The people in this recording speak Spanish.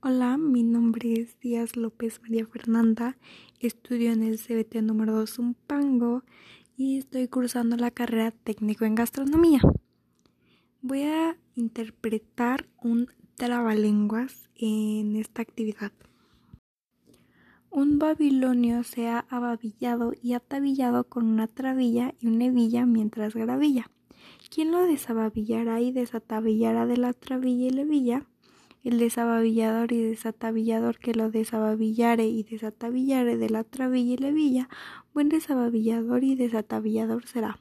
Hola, mi nombre es Díaz López María Fernanda, estudio en el CBT número 2 Zumpango y estoy cursando la carrera técnico en gastronomía. Voy a interpretar un trabalenguas en esta actividad. Un babilonio se ha ababillado y atabillado con una trabilla y una hebilla mientras gravilla. ¿Quién lo desababillará y desatabillará de la trabilla y la hebilla? El desababillador y desatabillador que lo desababillare y desatabillare de la trabilla y la villa, buen desababillador y desatabillador será.